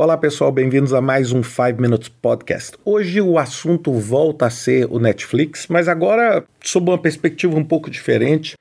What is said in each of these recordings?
Olá pessoal, bem-vindos a mais um 5 Minutes Podcast. Hoje o assunto volta a ser o Netflix, mas agora sob uma perspectiva um pouco diferente.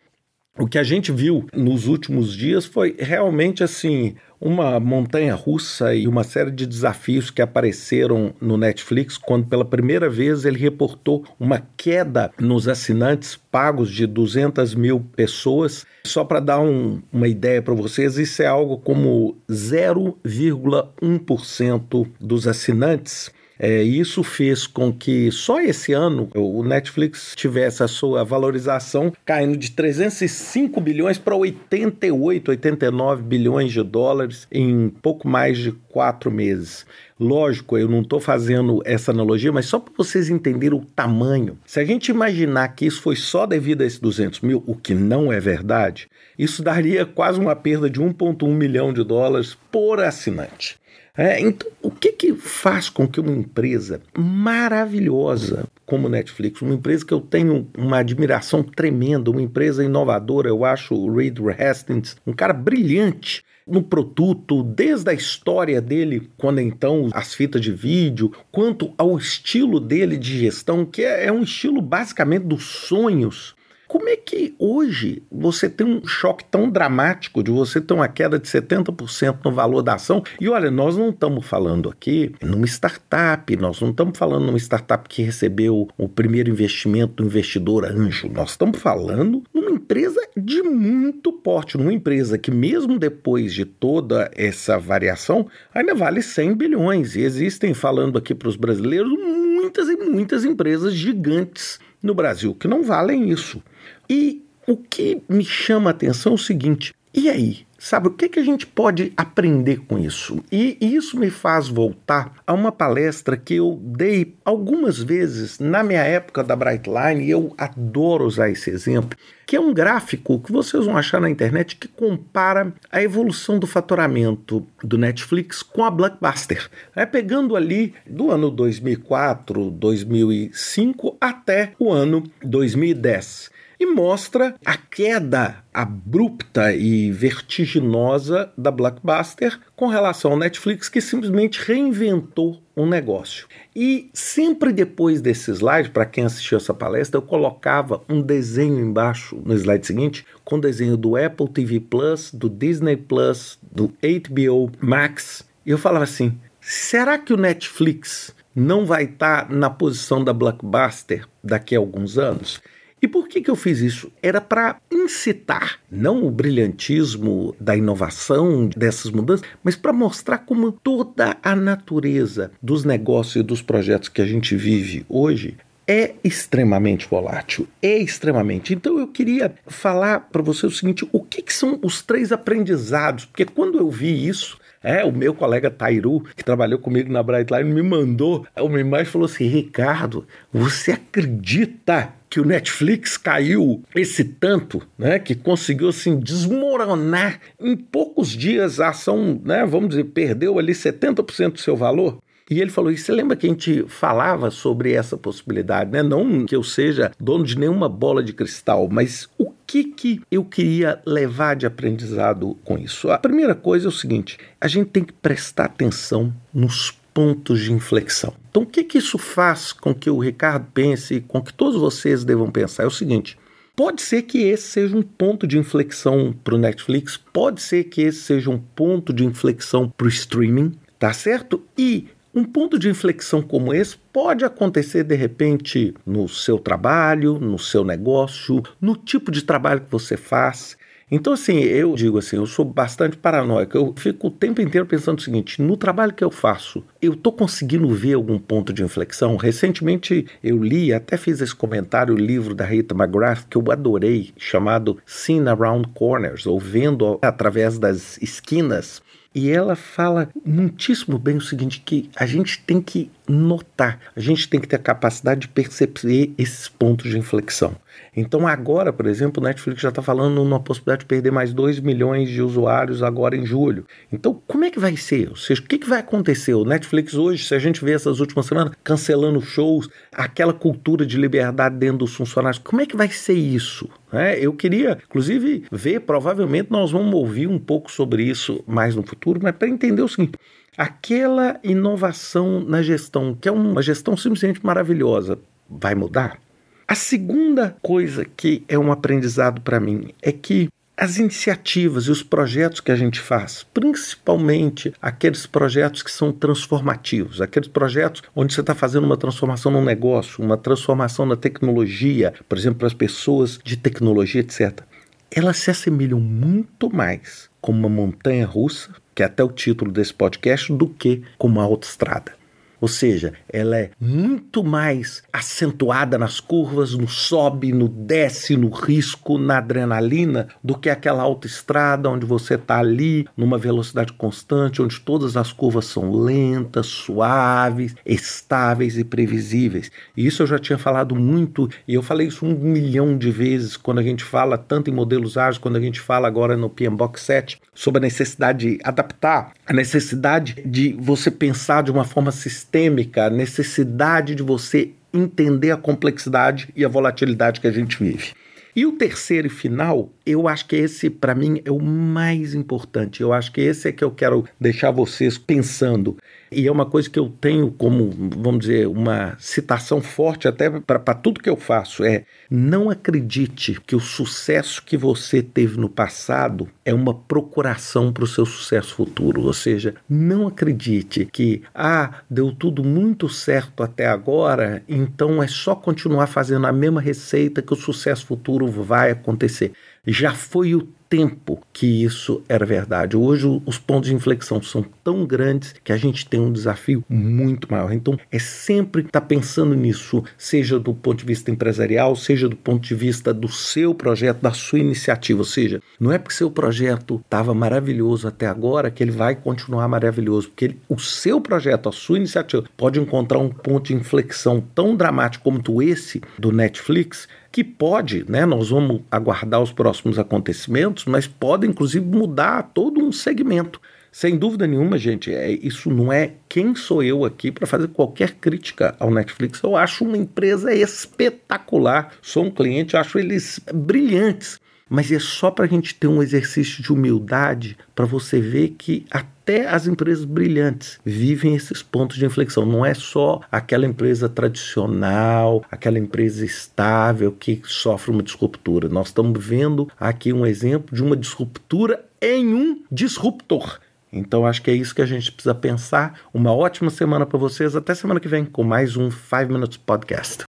O que a gente viu nos últimos dias foi realmente assim uma montanha russa e uma série de desafios que apareceram no Netflix quando pela primeira vez ele reportou uma queda nos assinantes pagos de 200 mil pessoas. Só para dar um, uma ideia para vocês, isso é algo como 0,1% dos assinantes é, isso fez com que só esse ano o Netflix tivesse a sua valorização caindo de 305 bilhões para 88, 89 bilhões de dólares em pouco mais de quatro meses. Lógico, eu não estou fazendo essa analogia, mas só para vocês entenderem o tamanho. Se a gente imaginar que isso foi só devido a esses 200 mil, o que não é verdade, isso daria quase uma perda de 1,1 milhão de dólares por assinante. É, então, o que, que faz com que uma empresa maravilhosa como Netflix, uma empresa que eu tenho uma admiração tremenda, uma empresa inovadora, eu acho o Reed Hastings um cara brilhante no produto, desde a história dele, quando então as fitas de vídeo, quanto ao estilo dele de gestão, que é, é um estilo basicamente dos sonhos como é que hoje você tem um choque tão dramático de você ter uma queda de 70% no valor da ação? E olha, nós não estamos falando aqui numa startup, nós não estamos falando numa startup que recebeu o primeiro investimento do investidor anjo, nós estamos falando empresa de muito porte, numa empresa que mesmo depois de toda essa variação, ainda vale 100 bilhões. E existem, falando aqui para os brasileiros, muitas e muitas empresas gigantes no Brasil que não valem isso. E o que me chama a atenção é o seguinte: e aí? Sabe, o que, que a gente pode aprender com isso? E isso me faz voltar a uma palestra que eu dei algumas vezes na minha época da Brightline, e eu adoro usar esse exemplo, que é um gráfico que vocês vão achar na internet que compara a evolução do faturamento do Netflix com a Blockbuster. É pegando ali do ano 2004, 2005 até o ano 2010 e mostra a queda abrupta e vertiginosa da Blockbuster com relação ao Netflix, que simplesmente reinventou um negócio. E sempre depois desse slide, para quem assistiu essa palestra, eu colocava um desenho embaixo no slide seguinte, com desenho do Apple TV Plus, do Disney Plus, do HBO Max. E eu falava assim: será que o Netflix não vai estar tá na posição da Blockbuster daqui a alguns anos? E por que, que eu fiz isso? Era para incitar, não o brilhantismo da inovação, dessas mudanças, mas para mostrar como toda a natureza dos negócios e dos projetos que a gente vive hoje é extremamente volátil, é extremamente. Então eu queria falar para você o seguinte: o que, que, são os três aprendizados? Porque quando eu vi isso, é, o meu colega Tairu, que trabalhou comigo na Brightline, me mandou uma imagem e falou assim: Ricardo, você acredita que o Netflix caiu esse tanto, né, que conseguiu assim desmoronar em poucos dias a ação, né, vamos dizer, perdeu ali 70% do seu valor. E ele falou: e você lembra que a gente falava sobre essa possibilidade, né? Não que eu seja dono de nenhuma bola de cristal, mas o que, que eu queria levar de aprendizado com isso? A primeira coisa é o seguinte: a gente tem que prestar atenção nos pontos de inflexão. Então, o que, que isso faz com que o Ricardo pense, com que todos vocês devam pensar? É o seguinte: Pode ser que esse seja um ponto de inflexão para o Netflix, pode ser que esse seja um ponto de inflexão para o streaming, tá certo? E um ponto de inflexão como esse pode acontecer de repente no seu trabalho, no seu negócio, no tipo de trabalho que você faz. Então, assim, eu digo assim, eu sou bastante paranoico. Eu fico o tempo inteiro pensando o seguinte: no trabalho que eu faço, eu estou conseguindo ver algum ponto de inflexão? Recentemente eu li, até fiz esse comentário, o livro da Rita McGrath, que eu adorei, chamado Seen Around Corners, ou Vendo através das esquinas. E ela fala muitíssimo bem o seguinte: que a gente tem que notar, a gente tem que ter a capacidade de perceber esses pontos de inflexão. Então agora, por exemplo, o Netflix já está falando numa possibilidade de perder mais 2 milhões de usuários agora em julho. Então como é que vai ser? Ou seja, o que, que vai acontecer? O Netflix hoje, se a gente vê essas últimas semanas, cancelando shows, aquela cultura de liberdade dentro dos funcionários, como é que vai ser isso? É, eu queria, inclusive, ver, provavelmente nós vamos ouvir um pouco sobre isso mais no futuro, mas para entender o seguinte: aquela inovação na gestão, que é uma gestão simplesmente maravilhosa, vai mudar? A segunda coisa que é um aprendizado para mim é que as iniciativas e os projetos que a gente faz, principalmente aqueles projetos que são transformativos, aqueles projetos onde você está fazendo uma transformação no negócio, uma transformação na tecnologia, por exemplo, para as pessoas de tecnologia, etc., elas se assemelham muito mais com uma montanha russa, que é até o título desse podcast, do que com uma autoestrada. Ou seja, ela é muito mais acentuada nas curvas, no sobe, no desce, no risco, na adrenalina, do que aquela autoestrada onde você está ali numa velocidade constante, onde todas as curvas são lentas, suaves, estáveis e previsíveis. E isso eu já tinha falado muito, e eu falei isso um milhão de vezes quando a gente fala tanto em modelos ágeis, quando a gente fala agora no PMBOK 7, sobre a necessidade de adaptar, a necessidade de você pensar de uma forma sistêmica sistêmica, a necessidade de você entender a complexidade e a volatilidade que a gente vive. E o terceiro e final, eu acho que esse, para mim, é o mais importante. Eu acho que esse é que eu quero deixar vocês pensando. E é uma coisa que eu tenho como, vamos dizer, uma citação forte até para tudo que eu faço: é não acredite que o sucesso que você teve no passado é uma procuração para o seu sucesso futuro. Ou seja, não acredite que, ah, deu tudo muito certo até agora, então é só continuar fazendo a mesma receita que o sucesso futuro vai acontecer. Já foi o tempo que isso era verdade. Hoje os pontos de inflexão são tão grandes que a gente tem um desafio muito maior. Então é sempre estar tá pensando nisso, seja do ponto de vista empresarial, seja do ponto de vista do seu projeto, da sua iniciativa. Ou seja, não é porque seu projeto estava maravilhoso até agora que ele vai continuar maravilhoso, porque ele, o seu projeto, a sua iniciativa pode encontrar um ponto de inflexão tão dramático como esse do Netflix que pode, né, nós vamos aguardar os próximos acontecimentos, mas pode inclusive mudar todo um segmento. Sem dúvida nenhuma, gente, é, isso não é quem sou eu aqui para fazer qualquer crítica ao Netflix. Eu acho uma empresa espetacular. Sou um cliente, acho eles brilhantes. Mas é só para a gente ter um exercício de humildade para você ver que até as empresas brilhantes vivem esses pontos de inflexão. Não é só aquela empresa tradicional, aquela empresa estável que sofre uma disruptura. Nós estamos vendo aqui um exemplo de uma disruptura em um disruptor. Então acho que é isso que a gente precisa pensar. Uma ótima semana para vocês. Até semana que vem com mais um 5 Minutes Podcast.